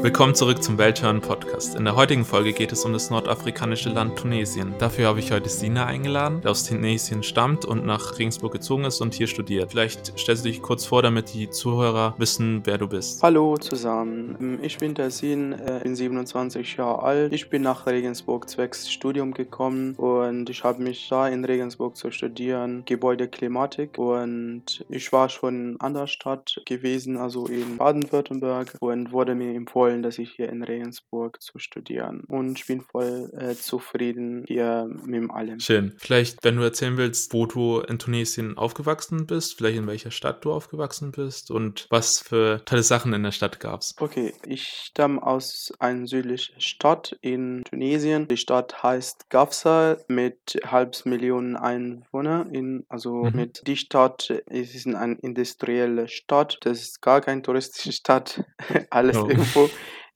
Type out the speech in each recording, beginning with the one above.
Willkommen zurück zum Welthören Podcast. In der heutigen Folge geht es um das nordafrikanische Land Tunesien. Dafür habe ich heute Sina eingeladen, der aus Tunesien stammt und nach Regensburg gezogen ist und hier studiert. Vielleicht stellst du dich kurz vor, damit die Zuhörer wissen, wer du bist. Hallo zusammen, ich bin der Sin, äh, bin 27 Jahre alt. Ich bin nach Regensburg zwecks Studium gekommen und ich habe mich da in Regensburg zu studieren, Gebäudeklimatik und ich war schon an der Stadt gewesen, also in Baden-Württemberg und wurde mir empfohlen, dass ich hier in Regensburg zu studieren und ich bin voll äh, zufrieden hier mit allem. Schön. Vielleicht, wenn du erzählen willst, wo du in Tunesien aufgewachsen bist, vielleicht in welcher Stadt du aufgewachsen bist und was für tolle Sachen in der Stadt gab es. Okay, ich stamme aus einer südlichen Stadt in Tunesien. Die Stadt heißt Gafsa mit halb Millionen Einwohnern. In, also mhm. mit die Stadt es ist eine industrielle Stadt. Das ist gar keine touristische Stadt. Alles oh. irgendwo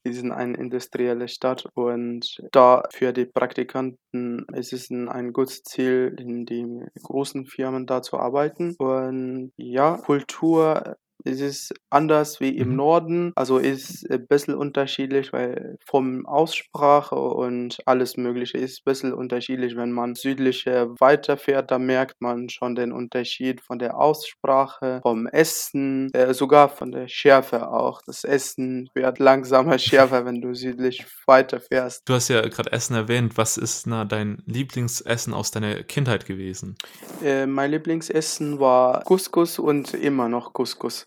wir sind eine industrielle Stadt und da für die Praktikanten ist es ein gutes Ziel, in den großen Firmen da zu arbeiten. Und ja, Kultur es ist anders wie im mhm. Norden, also ist ein bisschen unterschiedlich, weil vom Aussprache und alles Mögliche ist ein bisschen unterschiedlich. Wenn man südlicher weiterfährt, da merkt man schon den Unterschied von der Aussprache, vom Essen, äh, sogar von der Schärfe auch. Das Essen wird langsamer schärfer, wenn du südlich weiterfährst. Du hast ja gerade Essen erwähnt. Was ist na, dein Lieblingsessen aus deiner Kindheit gewesen? Äh, mein Lieblingsessen war Couscous und immer noch Couscous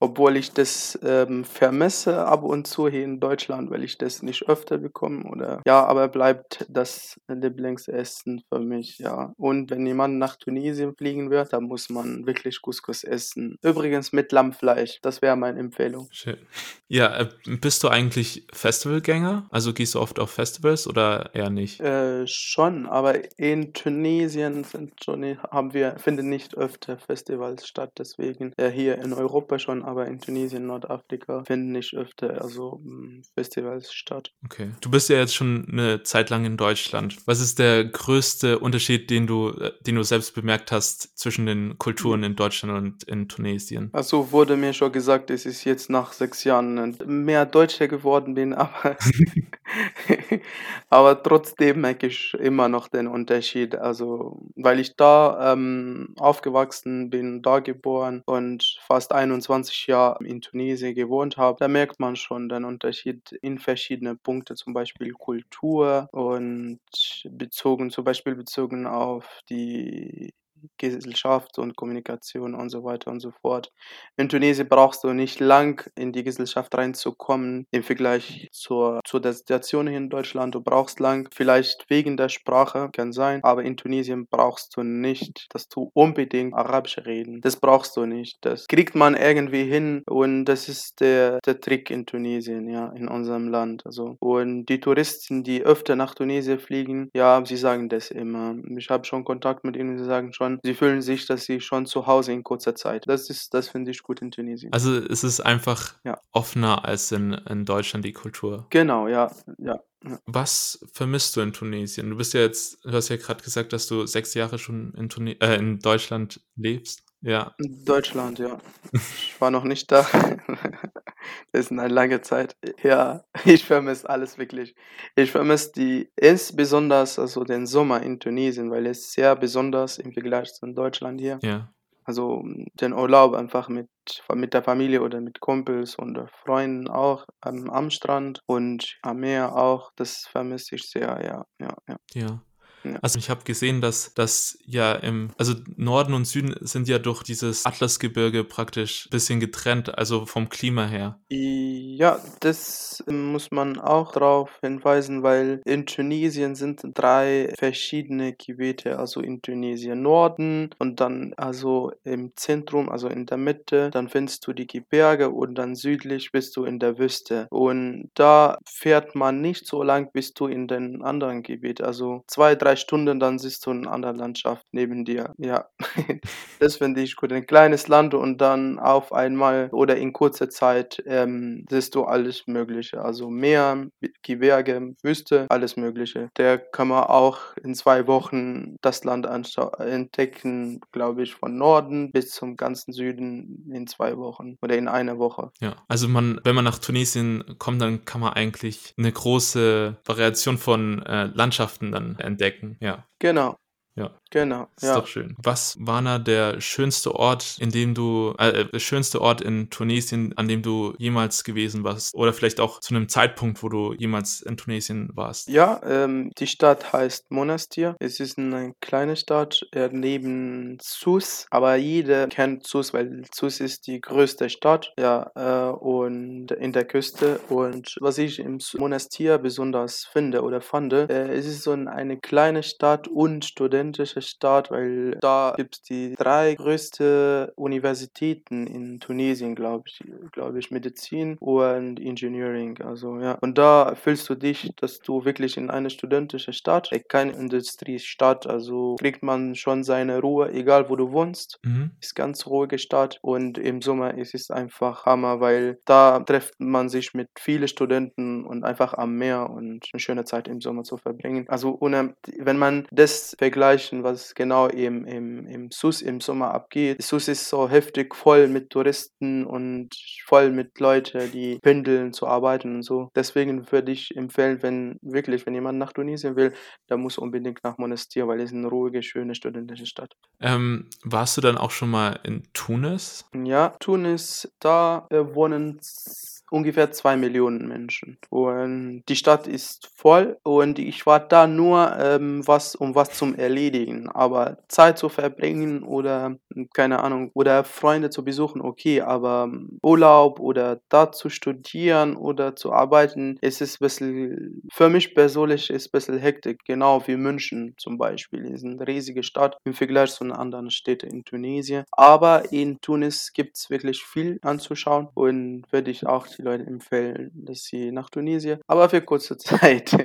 obwohl ich das ähm, vermisse ab und zu hier in Deutschland, weil ich das nicht öfter bekomme oder ja, aber bleibt das Lieblingsessen für mich, ja. Und wenn jemand nach Tunesien fliegen wird, dann muss man wirklich Couscous essen. Übrigens mit Lammfleisch, das wäre meine Empfehlung. Schön. Ja, äh, bist du eigentlich Festivalgänger? Also gehst du oft auf Festivals oder eher nicht? Äh, schon, aber in Tunesien sind schon, haben wir, finden nicht öfter Festivals statt, deswegen äh, hier in Europa schon aber in Tunesien, Nordafrika finden nicht öfter also hm, Festivals statt. Okay. Du bist ja jetzt schon eine Zeit lang in Deutschland. Was ist der größte Unterschied, den du, äh, den du selbst bemerkt hast zwischen den Kulturen in Deutschland und in Tunesien? Also wurde mir schon gesagt, dass ich jetzt nach sechs Jahren mehr Deutscher geworden bin, aber, aber trotzdem merke ich immer noch den Unterschied. Also, weil ich da ähm, aufgewachsen bin, da geboren und fast 21 Jahr in Tunesien gewohnt habe, da merkt man schon den Unterschied in verschiedene Punkte, zum Beispiel Kultur und bezogen, zum Beispiel bezogen auf die Gesellschaft und Kommunikation und so weiter und so fort. In Tunesien brauchst du nicht lang in die Gesellschaft reinzukommen im Vergleich zur, zu der Situation hier in Deutschland. Du brauchst lang, vielleicht wegen der Sprache, kann sein, aber in Tunesien brauchst du nicht, dass du unbedingt Arabisch reden. Das brauchst du nicht. Das kriegt man irgendwie hin und das ist der, der Trick in Tunesien, ja, in unserem Land. Also, und die Touristen, die öfter nach Tunesien fliegen, ja, sie sagen das immer. Ich habe schon Kontakt mit ihnen, sie sagen schon, schon, sie fühlen sich, dass sie schon zu Hause in kurzer Zeit. Das ist, das finde ich gut in Tunesien. Also es ist einfach ja. offener als in, in Deutschland die Kultur. Genau, ja, ja. Was vermisst du in Tunesien? Du bist ja jetzt, du hast ja gerade gesagt, dass du sechs Jahre schon in, Tune äh, in Deutschland lebst. Ja. Deutschland, ja. Ich war noch nicht da. Das ist eine lange Zeit. Ja, ich vermisse alles wirklich. Ich vermisse die, insbesondere also den Sommer in Tunesien, weil es sehr besonders im Vergleich zu Deutschland hier. Ja. Also den Urlaub einfach mit, mit der Familie oder mit Kumpels und Freunden auch am, am Strand und am Meer auch. Das vermisse ich sehr, ja, ja, ja. Ja. Also ich habe gesehen, dass das ja im, also Norden und Süden sind ja durch dieses Atlasgebirge praktisch ein bisschen getrennt, also vom Klima her. Ja, das muss man auch darauf hinweisen, weil in Tunesien sind drei verschiedene Gebiete, also in Tunesien Norden und dann also im Zentrum, also in der Mitte, dann findest du die Gebirge und dann südlich bist du in der Wüste. Und da fährt man nicht so lang, bis du in den anderen Gebiet, also zwei, drei drei Stunden, dann siehst du eine andere Landschaft neben dir. Ja, das finde ich gut. Ein kleines Land und dann auf einmal oder in kurzer Zeit ähm, siehst du alles Mögliche. Also Meer, Gebirge, Wüste, alles Mögliche. Der kann man auch in zwei Wochen das Land entdecken, glaube ich, von Norden bis zum ganzen Süden in zwei Wochen oder in einer Woche. Ja, also man, wenn man nach Tunesien kommt, dann kann man eigentlich eine große Variation von äh, Landschaften dann entdecken. Ja. Genau. Ja. Genau. Ist ja. doch schön. Was war da der schönste Ort, in dem du, äh, der schönste Ort in Tunesien, an dem du jemals gewesen warst? Oder vielleicht auch zu einem Zeitpunkt, wo du jemals in Tunesien warst? Ja, ähm, die Stadt heißt Monastir. Es ist eine kleine Stadt äh, neben Sus, aber jeder kennt Sus, weil Sus ist die größte Stadt, ja, äh, und in der Küste. Und was ich im Monastir besonders finde oder fand, äh, es ist so eine kleine Stadt und studentische Stadt, weil da gibt es die drei größten Universitäten in Tunesien, glaube ich, glaube ich, Medizin und Engineering. Also ja. Und da fühlst du dich, dass du wirklich in eine studentische Stadt, äh, keine Industriestadt, also kriegt man schon seine Ruhe, egal wo du wohnst. Mhm. Ist ganz ruhige Stadt und im Sommer ist es einfach Hammer, weil da trifft man sich mit vielen Studenten und einfach am Meer und eine schöne Zeit im Sommer zu verbringen. Also wenn man das vergleichen, was was genau im, im, im SUS im Sommer abgeht. SUS ist so heftig voll mit Touristen und voll mit Leuten, die pendeln zu arbeiten und so. Deswegen würde ich empfehlen, wenn wirklich, wenn jemand nach Tunesien will, der muss unbedingt nach Monastir, weil es eine ruhige, schöne, studentische Stadt. Ähm, warst du dann auch schon mal in Tunis? Ja, Tunis, da äh, wohnen ungefähr zwei Millionen Menschen. Und die Stadt ist voll und ich war da nur, ähm, was, um was zum Erledigen. Aber Zeit zu verbringen oder, keine Ahnung, oder Freunde zu besuchen, okay, aber Urlaub oder da zu studieren oder zu arbeiten, ist es ein bisschen, für mich persönlich ist ein bisschen Hektik, genau wie München zum Beispiel. Es ist eine riesige Stadt im Vergleich zu anderen Städten in Tunesien. Aber in Tunis gibt es wirklich viel anzuschauen und würde ich auch die Leute empfehlen, dass sie nach Tunesien, aber für kurze Zeit.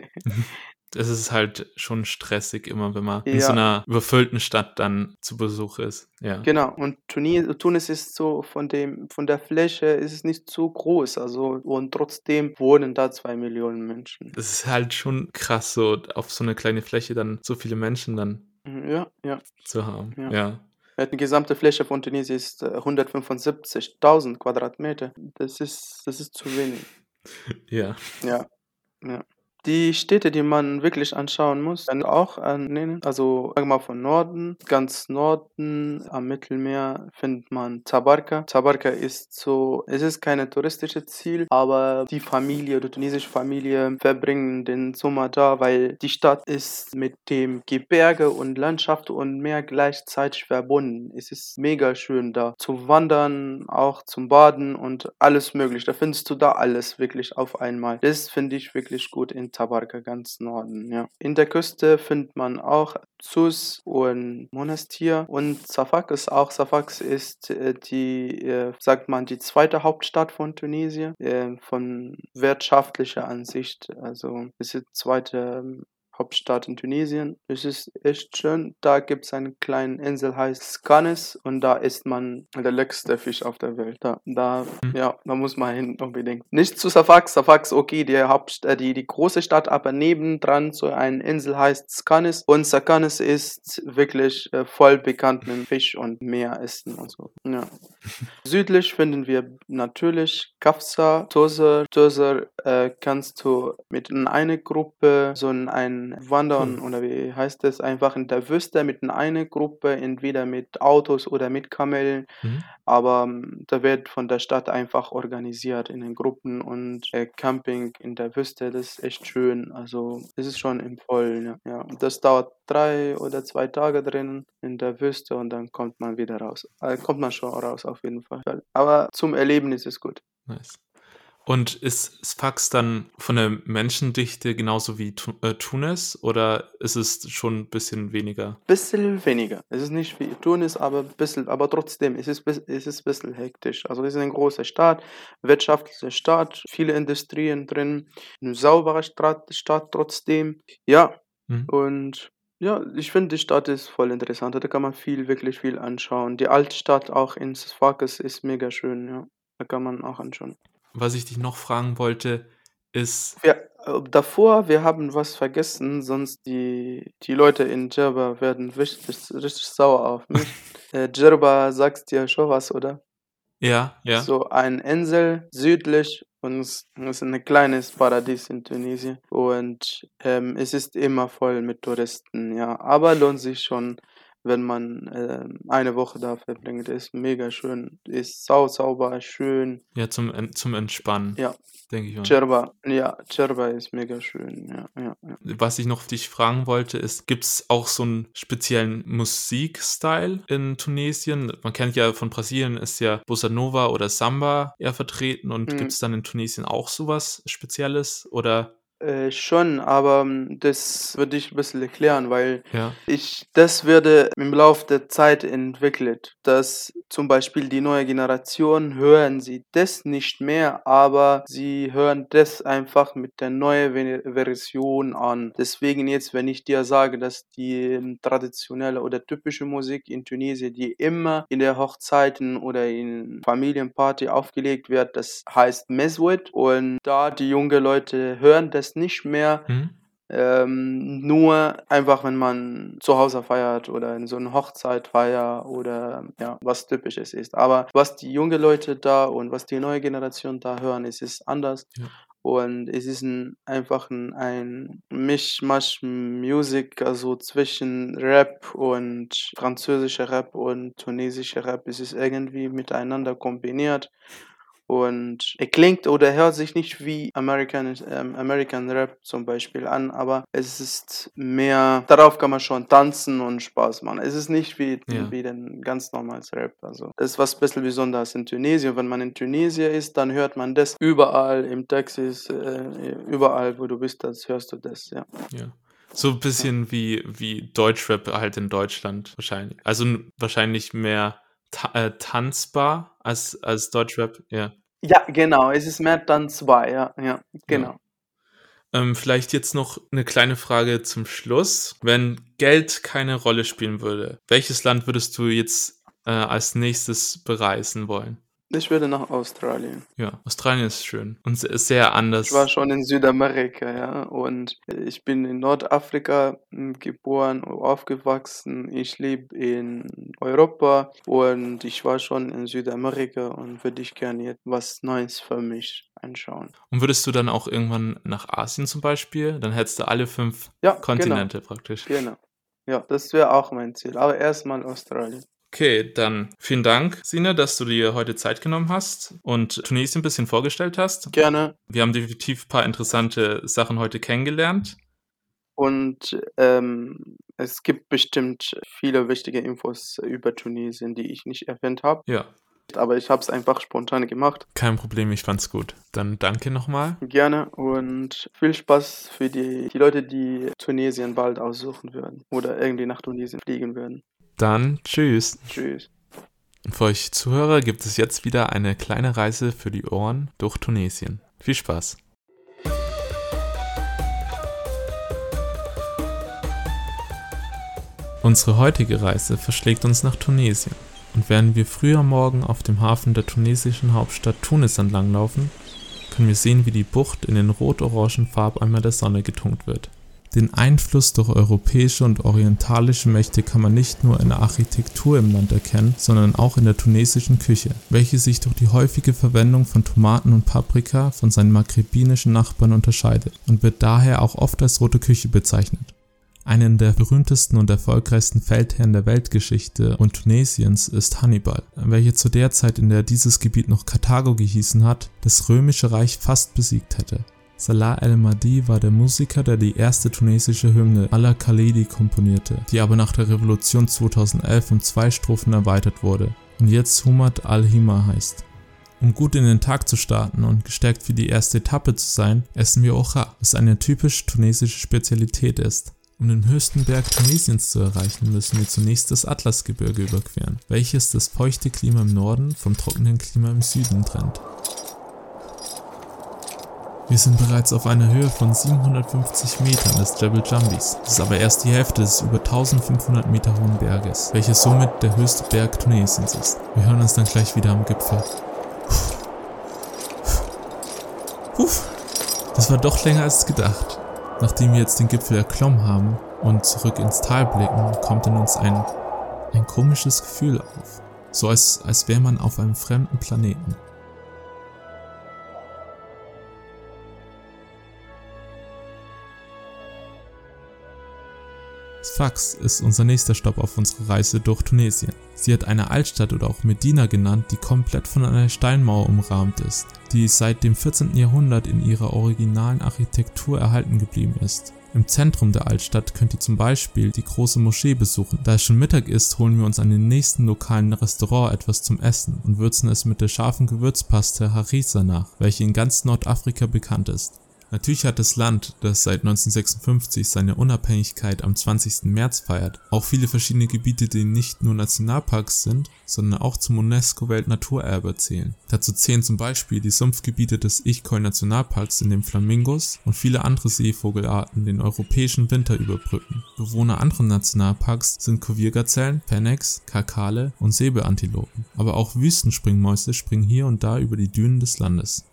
Es ist halt schon stressig immer, wenn man ja. in so einer überfüllten Stadt dann zu Besuch ist. Ja. Genau. Und Tunis, Tunis ist so von dem, von der Fläche ist es nicht so groß. Also, und trotzdem wohnen da zwei Millionen Menschen. Das ist halt schon krass, so auf so eine kleine Fläche dann so viele Menschen dann mhm, ja, ja. zu haben. Ja. ja. Die gesamte Fläche von Tunesien ist 175.000 äh, Quadratmeter. Das ist, das ist zu wenig. Ja. Ja. Ja. Die Städte, die man wirklich anschauen muss, werden auch nennen. Also sagen wir mal von Norden, ganz Norden am Mittelmeer findet man Tabarka. Tabarka ist so, es ist kein touristisches Ziel, aber die Familie, die tunesische Familie verbringen den Sommer da, weil die Stadt ist mit dem Gebirge und Landschaft und Meer gleichzeitig verbunden. Es ist mega schön da zu wandern, auch zum Baden und alles möglich. Da findest du da alles wirklich auf einmal. Das finde ich wirklich gut in Tabarka ganz Norden, ja. In der Küste findet man auch Sus und Monastir und Safak ist auch, Safak ist äh, die, äh, sagt man, die zweite Hauptstadt von Tunesien, äh, von wirtschaftlicher Ansicht, also ist die zweite ähm, Hauptstadt in Tunesien. Es ist echt schön. Da gibt es eine kleine Insel, heißt Skanes und da isst man der leckerste Fisch auf der Welt. Da, da, mhm. ja, da muss man hin unbedingt. Nicht zu Safax. Safax, okay, die Hauptstadt, äh, die, die große Stadt, aber nebendran so eine Insel heißt Skanes und Skanes ist wirklich äh, voll bekannt mit Fisch und Meeressen und so. Ja. Südlich finden wir natürlich Kafsa, Tozer. Tozer äh, kannst du mit einer Gruppe so ein Wandern hm. oder wie heißt es, einfach in der Wüste mit einer Gruppe, entweder mit Autos oder mit Kamelen. Mhm. Aber ähm, da wird von der Stadt einfach organisiert in den Gruppen und äh, Camping in der Wüste, das ist echt schön. Also es ist schon im Vollen. Ja. das dauert drei oder zwei Tage drin in der Wüste und dann kommt man wieder raus. Äh, kommt man schon raus auf jeden Fall. Aber zum Erleben ist es gut. Nice. Und ist Sfax dann von der Menschendichte genauso wie äh, Tunis oder ist es schon ein bisschen weniger? Bisschen weniger. Es ist nicht wie Tunis, aber bisschen, aber trotzdem es ist es ist ein bisschen hektisch. Also es ist ein großer Staat, wirtschaftlicher Staat, viele Industrien drin, eine saubere Stadt, Stadt trotzdem. Ja. Mhm. Und Ja, ich finde, die Stadt ist voll interessant. Da kann man viel wirklich viel anschauen. Die Altstadt auch in Sfax ist mega schön, ja. Da kann man auch anschauen. Was ich dich noch fragen wollte, ist Ja, äh, davor wir haben was vergessen, sonst die die Leute in Djerba werden richtig richtig sauer auf mich. Äh, Djerba sagt dir schon was, oder? Ja, ja. So ein Insel südlich und es ist 'n kleines Paradies in Tunesien und, ähm, es ist immer voll mit Touristen, ja. Aber lohnt sich schon, wenn man, ähm, eine Woche da verbringt. Ist mega schön, ist sau sauber, schön. Ja, zum zum Entspannen, Ja. denke ich mal. Djerba, ja, Djerba ist mega schön, ja, ja, ja. Was ich noch dich fragen wollte, ist, gibt's auch so 'n speziellen Musikstyle in Tunesien? Man kennt ja von Brasilien ist ja Bossa Nova oder Samba eher vertreten und Mhm. gibt's dann in Tunesien auch so was Spezielles oder Äh, schon, aber, hm, das würde ich 'n bisschen erklären, weil Ja. ich das würde im Lauf der Zeit entwickelt, dass zum Beispiel die neue Generation hören sie das nicht mehr, aber sie hören das einfach mit der neue Vene Version an. Deswegen jetzt, wenn ich dir sage, dass die, hm, traditionelle oder typische Musik in Tunesien, die immer in der Hochzeiten oder in Familienparty aufgelegt wird, das heißt Mezoued und da die junge Leute hören das nicht mehr, Mhm. ähm, nur einfach, wenn man zu Hause feiert oder in so 'ne Hochzeitfeier oder, ja, was Typisches ist. Aber was die junge Leute da und was die neue Generation da hören, es ist anders Ja. und es ist 'n einfach ein Mischmasch Music, also zwischen Rap und französischer Rap und tunesischer Rap. Es ist irgendwie miteinander kombiniert und er klingt oder hört sich nicht wie American ähm, American Rap zum Beispiel an, aber es ist mehr darauf kann man schon tanzen und Spaß machen. Es ist nicht wie Ja. wie den ganz normales Rap. Also, das ist was bisschen Besonderes in Tunesien. Wenn man in Tunesien ist, dann hört man das überall im Taxis, äh, überall, wo du bist, das hörst du das, ja. Ja. So 'n bisschen wie wie Deutschrap halt in Deutschland wahrscheinlich. Also, wahrscheinlich mehr ta äh, tanzbar als als Deutschrap, ja. Ja, genau, es ist mehr tanzbar, ja, ja, Ja. genau. Ähm, vielleicht jetzt noch 'ne kleine Frage zum Schluss. Wenn Geld keine Rolle spielen würde, welches Land würdest du jetzt, äh, als Nächstes bereisen wollen? Ich würde nach Australien. Ja, Australien ist schön und se sehr Ich anders. war schon in Südamerika, ja, und ich bin in Nordafrika, hm, geboren und aufgewachsen. Ich lebe in Europa und ich war schon in Südamerika und würde ich gerne jetzt was Neues für mich anschauen. Und würdest du dann auch irgendwann nach Asien zum Beispiel? Dann hättest du alle 5 Ja, genau. Kontinente praktisch. Genau. Ja, das wäre auch mein Ziel, aber erst mal Australien. Okay, dann vielen Dank, Sina, dass du dir heute Zeit genommen hast und Tunesien 'n bisschen vorgestellt hast. Gerne. Wir haben definitiv paar interessante Sachen heute kennengelernt. Und, ähm, es gibt bestimmt viele wichtige Infos über Tunesien, die ich nicht erwähnt habe. Ja. Aber ich habe es einfach spontan gemacht. Kein Problem, ich fand's gut. Dann danke noch mal. Gerne und viel Spaß für die die Leute, die Tunesien bald aussuchen würden oder irgendwie nach Tunesien fliegen würden. Dann tschüss. Tschüss. Für euch Zuhörer gibt es jetzt wieder eine kleine Reise für die Ohren durch Tunesien. Viel Spaß. Unsere heutige Reise verschlägt uns nach Tunesien. Und während wir früh am Morgen auf dem Hafen der tunesischen Hauptstadt Tunis entlanglaufen, können wir sehen, wie die Bucht in den rot-orangen Farbeimer der Sonne getunkt wird. Den Einfluss durch europäische und orientalische Mächte kann man nicht nur in der Architektur im Land erkennen, sondern auch in der tunesischen Küche, welche sich durch die häufige Verwendung von Tomaten und Paprika von seinen maghrebinischen Nachbarn unterscheidet und wird daher auch oft als rote Küche bezeichnet. Einen der berühmtesten und erfolgreichsten Feldherren der Weltgeschichte und Tunesiens ist Hannibal, welcher zu der Zeit, in der dieses Gebiet noch Karthago gehießen hat, das römische Reich fast besiegt hätte. Salah el-Mahdi war der Musiker, der die erste tunesische Hymne Allah Khalidi komponierte, die aber nach der Revolution 2011 um zwei Strophen erweitert wurde und jetzt Humat al-Hima heißt. Um gut in den Tag zu starten und gestärkt für die erste Etappe zu sein, essen wir Ocha, was eine typisch tunesische Spezialität ist. Um den höchsten Berg Tunesiens zu erreichen, müssen wir zunächst das Atlasgebirge überqueren, welches das feuchte Klima im Norden vom trockenen Klima im Süden trennt. Wir sind bereits auf einer Höhe von 750 Metern des Jebel Jambis. Das ist aber erst die Hälfte des über 1500 Meter hohen Berges, welches somit der höchste Berg Tunesiens ist. Wir hören uns dann gleich wieder am Gipfel. Puh. Das war doch länger als gedacht. Nachdem wir jetzt den Gipfel erklommen haben und zurück ins Tal blicken, kommt in uns ein, ein komisches Gefühl auf. So als, als wäre man auf einem fremden Planeten. Sfax ist unser nächster Stopp auf unserer Reise durch Tunesien. Sie hat eine Altstadt oder auch Medina genannt, die komplett von einer Steinmauer umrahmt ist, die seit dem 14. Jahrhundert in ihrer originalen Architektur erhalten geblieben ist. Im Zentrum der Altstadt könnt ihr zum Beispiel die große Moschee besuchen. Da es schon Mittag ist, holen wir uns an den nächsten lokalen Restaurant etwas zum Essen und würzen es mit der scharfen Gewürzpaste Harissa nach, welche in ganz Nordafrika bekannt ist. Natürlich hat das Land, das seit 1956 seine Unabhängigkeit am 20. März feiert, auch viele verschiedene Gebiete, die nicht nur Nationalparks sind, sondern auch zum UNESCO-Weltnaturerbe zählen. Dazu zählen zum Beispiel die Sumpfgebiete des Ichkoi-Nationalparks, in dem Flamingos und viele andere Seevogelarten den europäischen Winter überbrücken. Bewohner anderer Nationalparks sind Kurviergazellen, Fennecs, Kakale und Säbeantilopen. Aber auch Wüstenspringmäuse springen hier und da über die Dünen des Landes.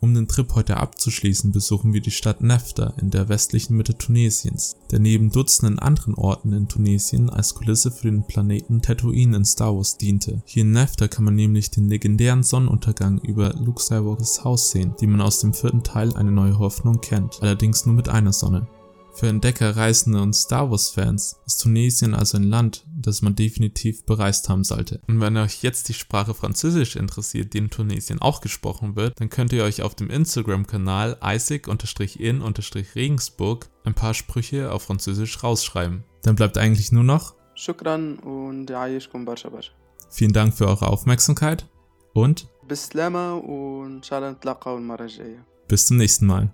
Um den Trip heute abzuschließen, besuchen wir die Stadt Nefta in der westlichen Mitte Tunesiens, der neben Dutzenden anderen Orten in Tunesien als Kulisse für den Planeten Tatooine in Star Wars diente. Hier in Nefta kann man nämlich den legendären Sonnenuntergang über Luke Skywalkers Haus sehen, die man aus dem vierten Teil Eine neue Hoffnung kennt, allerdings nur mit einer Sonne. Für Entdecker, Reisende und Star Wars-Fans ist Tunesien also ein Land, das man definitiv bereist haben sollte. Und wenn euch jetzt die Sprache Französisch interessiert, die in Tunesien auch gesprochen wird, dann könnt ihr euch auf dem Instagram-Kanal isaac-in-regensburg ein paar Sprüche auf Französisch rausschreiben. Dann bleibt eigentlich nur noch Shukran und Vielen Dank für eure Aufmerksamkeit und Bis zum nächsten Mal.